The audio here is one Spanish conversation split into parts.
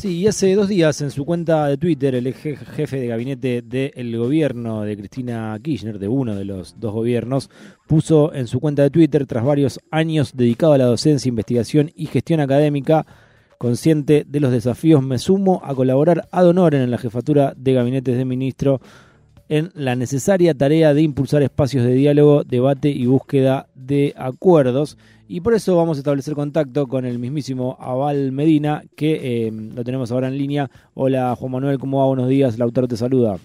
Sí, y hace dos días en su cuenta de Twitter el jefe de gabinete del gobierno de Cristina Kirchner, de uno de los dos gobiernos, puso en su cuenta de Twitter, tras varios años dedicado a la docencia, investigación y gestión académica, consciente de los desafíos, me sumo a colaborar ad honorem en la jefatura de gabinetes de ministro en la necesaria tarea de impulsar espacios de diálogo, debate y búsqueda de acuerdos. Y por eso vamos a establecer contacto con el mismísimo Aval Medina, que eh, lo tenemos ahora en línea. Hola Juan Manuel, ¿cómo va? Buenos días, Lautaro te saluda.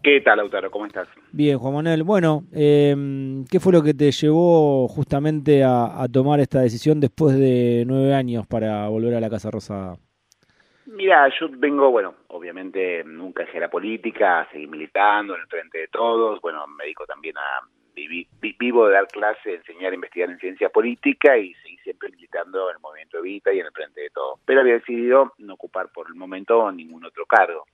¿Qué tal, Lautaro? ¿Cómo estás? Bien, Juan Manuel. Bueno, eh, ¿qué fue lo que te llevó justamente a, tomar esta decisión después de nueve años para volver a la Casa Rosada? Mira, yo vengo, bueno, obviamente nunca dejé la política, seguí militando en el frente de todos, bueno, me dedico también a vivo de dar clase, enseñar investigar en ciencia política y seguí siempre militando en el movimiento Evita y en el frente de todos. Pero había decidido no ocupar por el momento ningún otro cargo.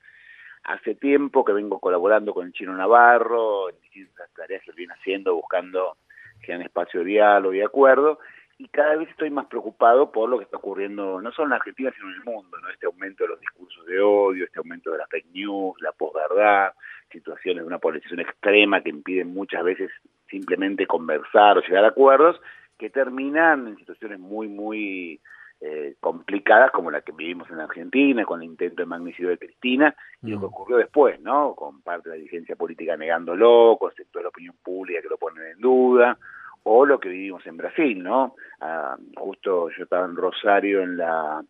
Hace tiempo que vengo colaborando con el Chino Navarro en distintas tareas que viene haciendo, buscando generar espacio de diálogo y acuerdo, y cada vez estoy más preocupado por lo que está ocurriendo no solo en Argentina sino en el mundo, ¿no? Este aumento de los discursos de odio, este aumento de la fake news, la posverdad, situaciones de una polarización extrema que impiden muchas veces simplemente conversar o llegar a acuerdos que terminan en situaciones muy muy eh, complicadas como la que vivimos en Argentina con el intento de magnicidio de Cristina y lo que mm. ocurrió después, ¿no? Con parte de la dirigencia política negándolo, con sector de la opinión pública que lo ponen en duda, o lo que vivimos en Brasil, ¿no? Ah, justo yo estaba en Rosario en la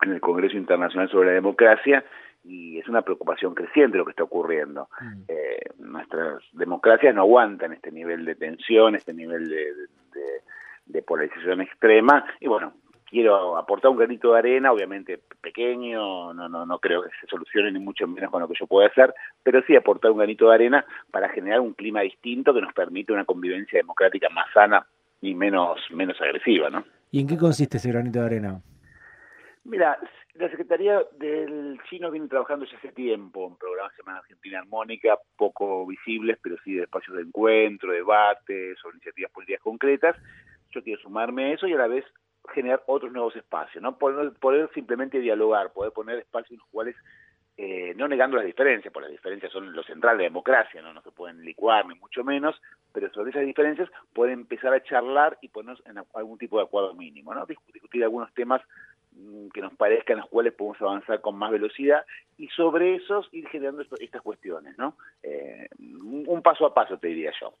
en el Congreso Internacional sobre la Democracia y es una preocupación creciente lo que está ocurriendo. Mm. Eh, nuestras democracias no aguantan este nivel de tensión, este nivel de, de polarización extrema y bueno, quiero aportar un granito de arena, obviamente pequeño, no, no, no creo que se solucione ni mucho menos con lo que yo pueda hacer, pero sí aportar un granito de arena para generar un clima distinto que nos permite una convivencia democrática más sana y menos, menos agresiva, ¿no? ¿Y en qué consiste ese granito de arena? Mira, la Secretaría del Chino viene trabajando ya hace tiempo en programas que se llaman Argentina Armónica, poco visibles, pero sí de espacios de encuentro, debates o iniciativas políticas concretas. Yo quiero sumarme a eso y a la vez generar otros nuevos espacios, ¿no? Poder, poder simplemente dialogar, poder poner espacios en los cuales, eh, no negando las diferencias, porque las diferencias son lo central de la democracia, ¿no? No se pueden licuar, ni mucho menos, pero sobre esas diferencias pueden empezar a charlar y ponernos en algún tipo de acuerdo mínimo, ¿no? Discutir algunos temas mm, que nos parezcan los cuales podemos avanzar con más velocidad y sobre esos ir generando estas cuestiones, ¿no? Eh, un paso a paso, te diría yo.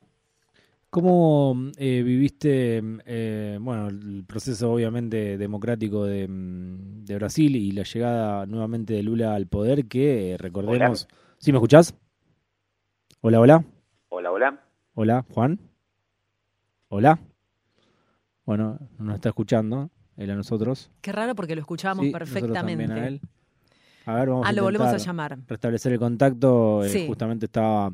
¿Cómo eh, viviste eh, bueno, el proceso obviamente democrático de, mm, de, Brasil y la llegada nuevamente de Lula al poder que eh, recordemos... ¿Sí me escuchás? Hola, hola. Hola, hola. Hola, Juan. Hola. Bueno, nos está escuchando, él a nosotros. Qué raro porque lo escuchábamos perfectamente. A, él. a ver, vamos ah, lo volvemos a llamar. Restablecer el contacto. justamente estaba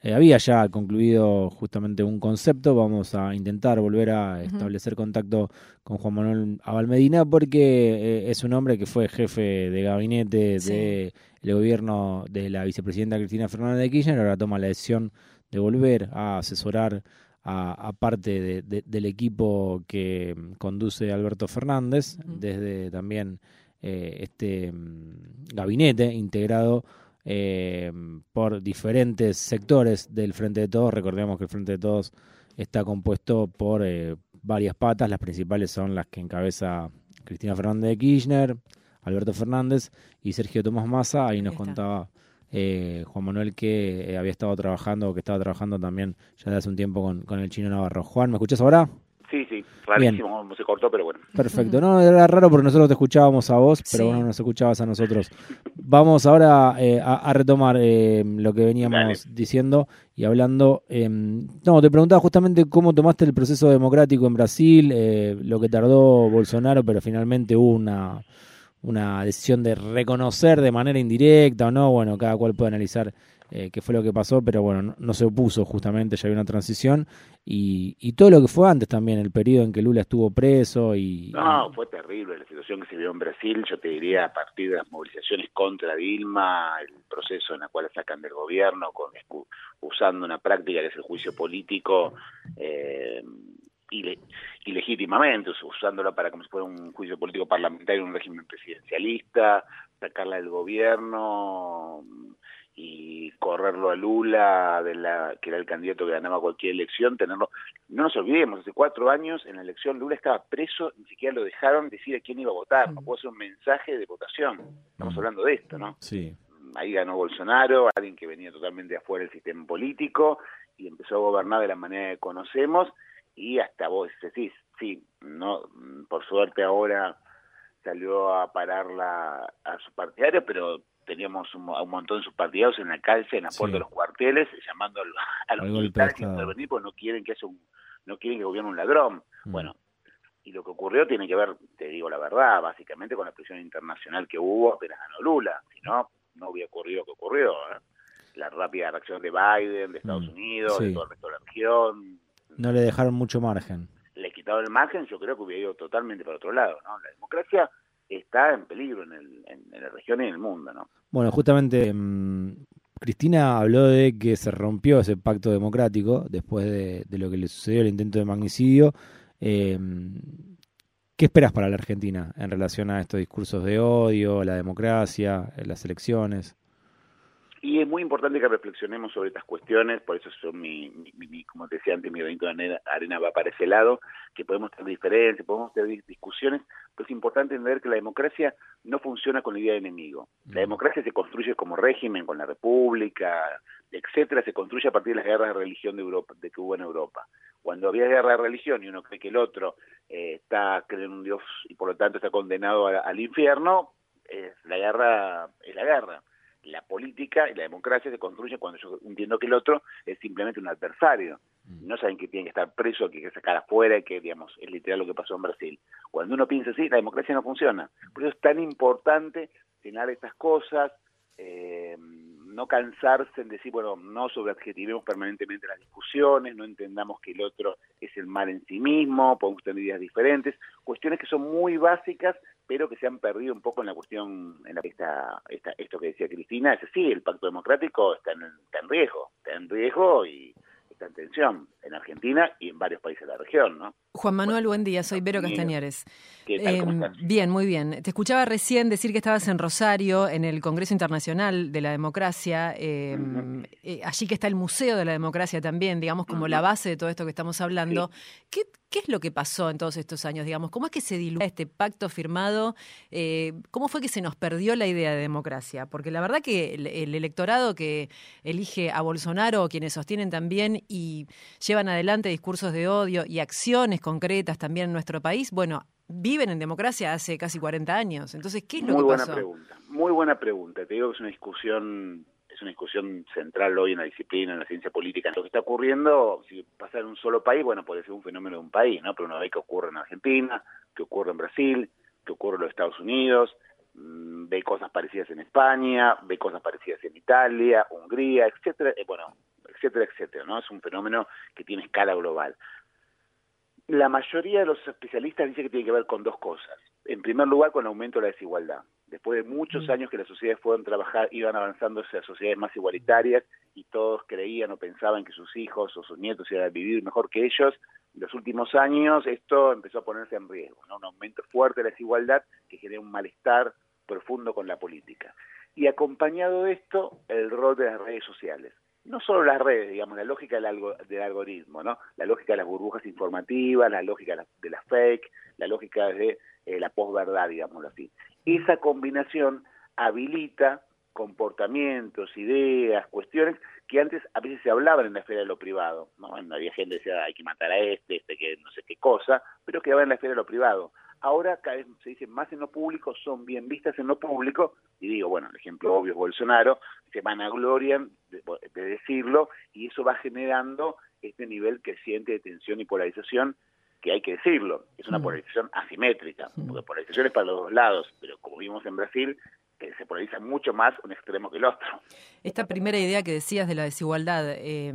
eh, había ya concluido justamente un concepto, vamos a intentar volver a establecer contacto con Juan Manuel Abalmedina porque eh, es un hombre que fue jefe de gabinete del de gobierno de la vicepresidenta Cristina Fernández de Kirchner, ahora toma la decisión de volver a asesorar a, parte del equipo que conduce Alberto Fernández, desde también eh, este mm, gabinete integrado eh, por diferentes sectores del Frente de Todos. Recordemos que el Frente de Todos está compuesto por eh, varias patas, las principales son las que encabeza Cristina Fernández de Kirchner, Alberto Fernández y Sergio Tomás Massa. Ahí nos contaba eh, Juan Manuel que había estado trabajando, o que estaba trabajando también ya desde hace un tiempo con, con el chino Navarro. Juan, ¿me escuchas ahora? Sí, sí, rarísimo, se cortó, pero bueno. Perfecto, no, era raro porque nosotros te escuchábamos a vos, pero bueno, nos escuchabas a nosotros. Vamos ahora eh, a, retomar eh, lo que veníamos diciendo y hablando. Em, no, te preguntaba justamente cómo tomaste el proceso democrático en Brasil, eh, lo que tardó Bolsonaro, pero finalmente hubo una, una decisión de reconocer de manera indirecta o no, bueno, cada cual puede analizar eh, qué fue lo que pasó, pero bueno, no, se opuso justamente, ya había una transición. Y, y, todo lo que fue antes también, el periodo en que Lula estuvo preso y... No, fue terrible la situación que se vio en Brasil, yo te diría a partir de las movilizaciones contra Dilma, el proceso en el cual sacan del gobierno, con, usando una práctica que es el juicio político, eh, ilegítimamente, usándola para como si fuera un juicio político parlamentario en un régimen presidencialista, sacarla del gobierno y correrlo a Lula, de la, que era el candidato que ganaba cualquier elección, tenerlo. No nos olvidemos, hace cuatro años en la elección Lula estaba preso, ni siquiera lo dejaron decir a quién iba a votar, no pudo hacer un mensaje de votación. Estamos mm. hablando de esto, ¿no? Sí. Ahí ganó Bolsonaro, alguien que venía totalmente afuera del sistema político y empezó a gobernar de la manera que conocemos y hasta vos decís, sí, no, por suerte ahora salió a parar la, a su partidario, pero teníamos un, un montón de sus partidarios en la calle, en la puerta de los cuarteles, llamando a los militares a intervenir porque no quieren que un, no quieren que gobierne un ladrón. Mm. Bueno, y lo que ocurrió tiene que ver, te digo la verdad, básicamente con la presión internacional que hubo apenas ganó Lula, si no, no hubiera ocurrido lo que ocurrió. ¿eh? La rápida reacción de Biden, de Estados mm. Unidos, de todo el resto de la región. No le dejaron mucho margen. Le quitaron el margen, yo creo que hubiera ido totalmente para otro lado. ¿no? La democracia está en peligro en, el, en, la región y en el mundo, ¿no? Bueno, justamente mm, Cristina habló de que se rompió ese pacto democrático después de, lo que le sucedió el intento de magnicidio. Eh, ¿Qué esperas para la Argentina en relación a estos discursos de odio, la democracia, las elecciones? Y es muy importante que reflexionemos sobre estas cuestiones, por eso son mi, como te decía antes, mi granito de arena va para ese lado, que podemos tener diferencias, podemos tener discusiones, pero es importante entender que la democracia no funciona con la idea de enemigo. La democracia se construye como régimen, con la república, etcétera, se construye a partir de las guerras de religión de Europa, de que hubo en Europa. Cuando había guerra de religión y uno cree que el otro eh, está cree en un Dios y por lo tanto está condenado al infierno, es, la guerra es la guerra la política y la democracia se construyen cuando yo entiendo que el otro es simplemente un adversario. Mm. No saben que tiene que estar preso, que hay que sacar afuera, que digamos, es literal lo que pasó en Brasil. Cuando uno piensa así, la democracia no funciona. Por eso es tan importante cenar estas cosas, eh, no cansarse en decir, bueno, no sobreadjetivemos permanentemente las discusiones, no entendamos que el otro es el mal en sí mismo, podemos tener ideas diferentes, cuestiones que son muy básicas, pero que se han perdido un poco en la cuestión, en la esta, esta, esto que decía Cristina, es sí, el pacto democrático está en, está en riesgo, está en riesgo y está en tensión en Argentina y en varios países de la región, ¿no? Juan Manuel, buen día, soy Vero Castañares. Em, bien, muy bien. Te escuchaba recién decir que estabas en Rosario, en el Congreso Internacional de la Democracia, em, eh, allí que está el Museo de la Democracia también, digamos, como la base de todo esto que estamos hablando. ¿Qué, ¿Qué es lo que pasó en todos estos años? Digamos, ¿cómo es que se diluyó este pacto firmado? Eh, ¿Cómo fue que se nos perdió la idea de democracia? Porque la verdad que el, electorado que elige a Bolsonaro, quienes sostienen también y llevan adelante discursos de odio y acciones concretas también en nuestro país, bueno, viven en democracia hace casi 40 años. Entonces, ¿qué es lo Muy que pasó? Muy buena pregunta. Muy buena pregunta. Te digo que es una discusión es una discusión central hoy en la disciplina, en la ciencia política. Lo que está ocurriendo, si pasa en un solo país, bueno, puede ser un fenómeno de un país, ¿no? Pero uno ve que ocurre en Argentina, que ocurre en Brasil, que ocurre en los Estados Unidos, mm, ve cosas parecidas en España, ve cosas parecidas en Italia, Hungría, etcétera, eh, bueno, etcétera, etcétera, ¿no? Es un fenómeno que tiene escala global. La mayoría de los especialistas dicen que tiene que ver con dos cosas. En primer lugar, con el aumento de la desigualdad después de muchos mm. años que las sociedades fueron trabajar, iban avanzando hacia sociedades más igualitarias y todos creían o pensaban que sus hijos o sus nietos iban a vivir mejor que ellos, en los últimos años esto empezó a ponerse en riesgo, ¿no? un aumento fuerte de la desigualdad que genera un malestar profundo con la política. Y acompañado de esto, el rol de las redes sociales. No solo las redes, digamos, la lógica del, del algoritmo, ¿no? La lógica de las burbujas informativas, la lógica de las fake, la lógica de eh, la posverdad, digámoslo así. Esa combinación habilita comportamientos, ideas, cuestiones que antes a veces se hablaban en la esfera de lo privado. ¿no? Había gente que decía hay que matar a este, este que no sé qué cosa, pero quedaba en la esfera de lo privado. Ahora cada vez se dice más en lo público, son bien vistas en lo público, y digo, bueno, el ejemplo obvio es Bolsonaro, se vanaglorian de, de decirlo, y eso va generando este nivel creciente de tensión y polarización que hay que decirlo, es una polarización asimétrica, porque polarización es para los dos lados, pero como vimos en Brasil, que se polariza mucho más un extremo que el otro. Esta primera idea que decías de la desigualdad, eh,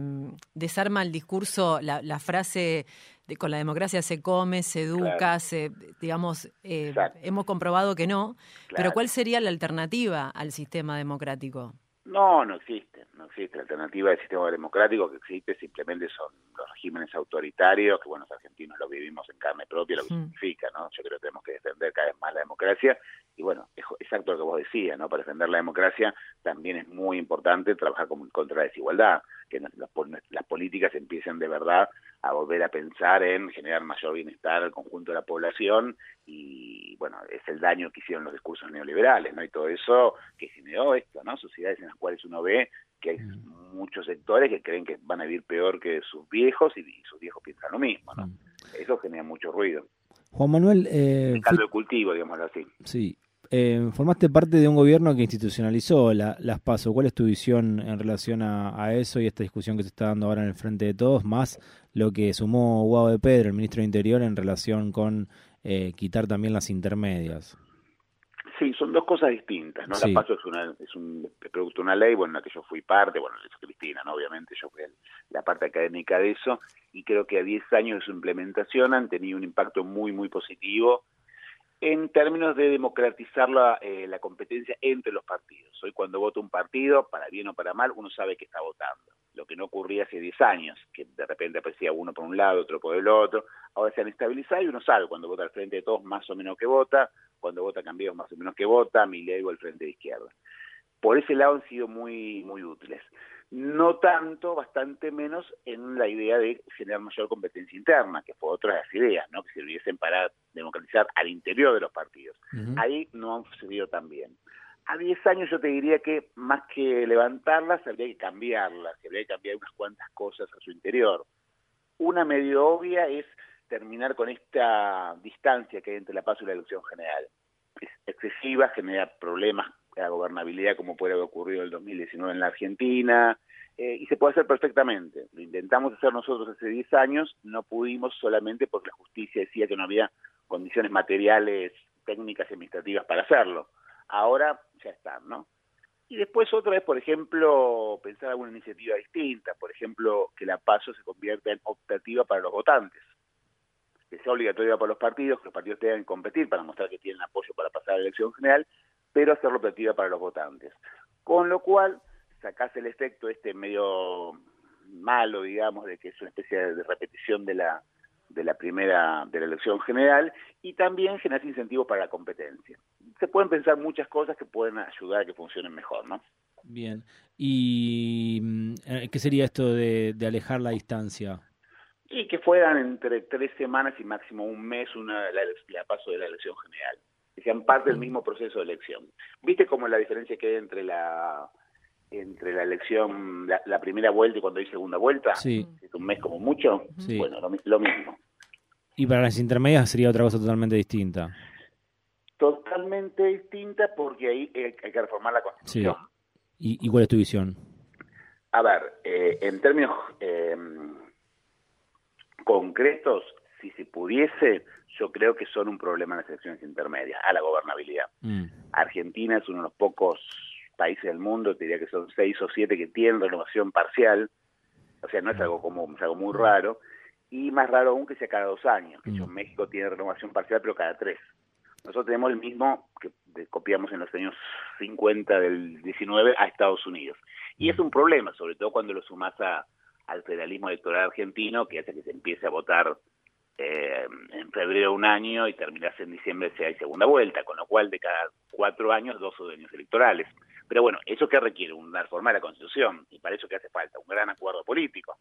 desarma el discurso, la, frase de con la democracia se come, se educa, se, digamos, eh, hemos comprobado que no, pero ¿cuál sería la alternativa al sistema democrático? No, no existe, no existe. La alternativa del sistema democrático que existe simplemente son los regímenes autoritarios, que bueno, los argentinos lo vivimos en carne propia, lo que significa, ¿no? Yo creo que tenemos que defender cada vez más la democracia. Y bueno, es exacto lo que vos decías, ¿no? Para defender la democracia también es muy importante trabajar contra la desigualdad, que las, las políticas empiecen de verdad a volver a pensar en generar mayor bienestar al conjunto de la población y bueno, es el daño que hicieron los discursos neoliberales, ¿no? Y todo eso que generó esto, ¿no? Sociedades en las cuales uno ve que hay mm. muchos sectores que creen que van a vivir peor que sus viejos y, sus viejos piensan lo mismo, ¿no? Mm. Eso genera mucho ruido. Juan Manuel... Eh, caldo de cultivo, digamos así. Sí, eh, formaste parte de un gobierno que institucionalizó las PASO. ¿Cuál es tu visión en relación a, eso y esta discusión que se está dando ahora en el frente de todos, más lo que sumó Guado de Pedro, el ministro de Interior, en relación con eh, quitar también las intermedias? Sí, son dos cosas distintas. ¿no? La PASO es, una, es un producto de una ley, bueno, en la que yo fui parte, bueno, es Cristina, ¿no? obviamente yo fui la parte académica de eso, y creo que a 10 años de su implementación han tenido un impacto muy, muy positivo en términos de democratizar la, eh, la, competencia entre los partidos. Hoy cuando vota un partido, para bien o para mal, uno sabe que está votando. Lo que no ocurría hace 10 años, que de repente aparecía uno por un lado, otro por el otro. Ahora se han estabilizado y uno sabe cuando vota al frente de todos más o menos que vota, cuando vota cambios más o menos que vota, mi ley o el frente de izquierda. Por ese lado han sido muy, muy útiles no tanto, bastante menos en la idea de generar mayor competencia interna, que fue otra de las ideas, ¿no? que sirviesen para democratizar al interior de los partidos. Ahí no han sucedido tan bien. A 10 años yo te diría que más que levantarlas, habría que cambiarlas, habría que cambiar unas cuantas cosas a su interior. Una medio obvia es terminar con esta distancia que hay entre la paz y la elección general. Es excesiva, genera problemas la gobernabilidad como puede haber ocurrido en el 2019 en la Argentina, eh, y se puede hacer perfectamente. Lo intentamos hacer nosotros hace 10 años, no pudimos solamente porque la justicia decía que no había condiciones materiales, técnicas y administrativas para hacerlo. Ahora ya están, ¿no? Y después otra vez, por ejemplo, pensar alguna iniciativa distinta, por ejemplo, que la PASO se convierta en optativa para los votantes, que sea obligatoria para los partidos, que los partidos tengan que competir para mostrar que tienen apoyo para pasar a la elección general, pero hacerlo optativa para los votantes. Con lo cual, sacás el efecto este medio malo, digamos, de que es una especie de repetición de la de la primera de la elección general y también generar incentivos para la competencia. Se pueden pensar muchas cosas que pueden ayudar a que funcionen mejor, ¿no? Bien. ¿Y mm, eh, qué sería esto de, alejar la distancia? Y que fueran entre tres semanas y máximo un mes una la paso de la elección general que sean parte del mismo proceso de elección. ¿Viste cómo la diferencia que hay entre la entre la elección, la, primera vuelta y cuando hay segunda vuelta? Sí. Es un mes como mucho. Bueno, lo, mismo. Y para las intermedias sería otra cosa totalmente distinta. Totalmente distinta porque ahí hay, que reformar la Constitución. Sí. ¿Y, cuál es tu visión? A ver, eh, en términos eh, concretos, si se pudiese, yo creo que son un problema en las elecciones intermedias, a la gobernabilidad. Mm. Argentina es uno de los pocos países del mundo, te diría que son seis o siete que tienen renovación parcial, o sea, no es algo común, es algo muy raro, y más raro aún que sea cada dos años, que mm. México tiene renovación parcial, pero cada tres. Nosotros tenemos el mismo que copiamos en los años 50 del 19 a Estados Unidos. Y es mm. un problema, sobre todo cuando lo sumas a, al federalismo electoral argentino, que hace que se empiece a votar eh, en febrero un año y terminarse en diciembre si hay segunda vuelta, con lo cual de cada cuatro años dos años electorales. Pero bueno, ¿eso que requiere? Una reforma de la Constitución, y para eso que hace falta un gran acuerdo político.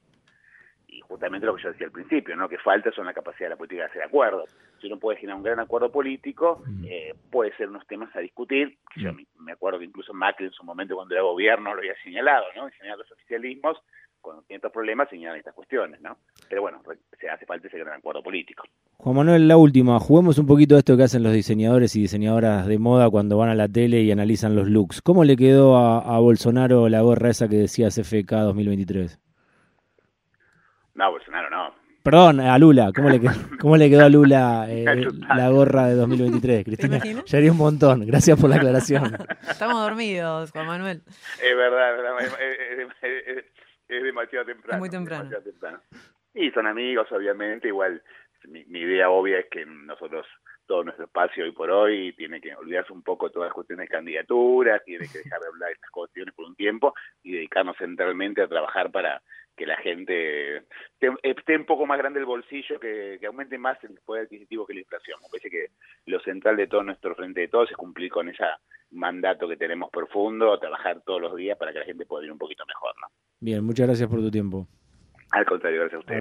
Y justamente lo que yo decía al principio, ¿no? que falta son la capacidad de la política de hacer acuerdos. Si uno puede generar un gran acuerdo político, mm. eh, puede ser unos temas a discutir. Yo me acuerdo que incluso Macri en su momento cuando era gobierno lo había señalado, ¿no? Generar los oficialismos cuando tiene estos problemas señalan estas cuestiones, ¿no? Pero bueno, se hace falta ese gran acuerdo político. Juan Manuel, la última, juguemos un poquito de esto que hacen los diseñadores y diseñadoras de moda cuando van a la tele y analizan los looks. ¿Cómo le quedó a, Bolsonaro la gorra esa que decía CFK 2023? No, Bolsonaro no. Perdón, a Lula, ¿cómo le, quedó, cómo le quedó a Lula eh, la gorra de 2023? Cristina, ya haría un montón. Gracias por la aclaración. Estamos dormidos, Juan Manuel. Es verdad, es verdad es demasiado temprano. muy temprano. Y son amigos, obviamente, igual mi, idea obvia es que nosotros todo nuestro espacio hoy por hoy, tiene que olvidarse un poco todas las cuestiones de candidaturas, tiene que dejar de hablar de estas cuestiones por un tiempo y dedicarnos centralmente a trabajar para que la gente esté, un poco más grande el bolsillo, que, aumente más el poder adquisitivo que la inflación. Me parece que lo central de todo nuestro frente de todos es cumplir con ese mandato que tenemos profundo, trabajar todos los días para que la gente pueda ir un poquito mejor. ¿no? Bien, muchas gracias por tu tiempo. Al contrario, gracias a ustedes.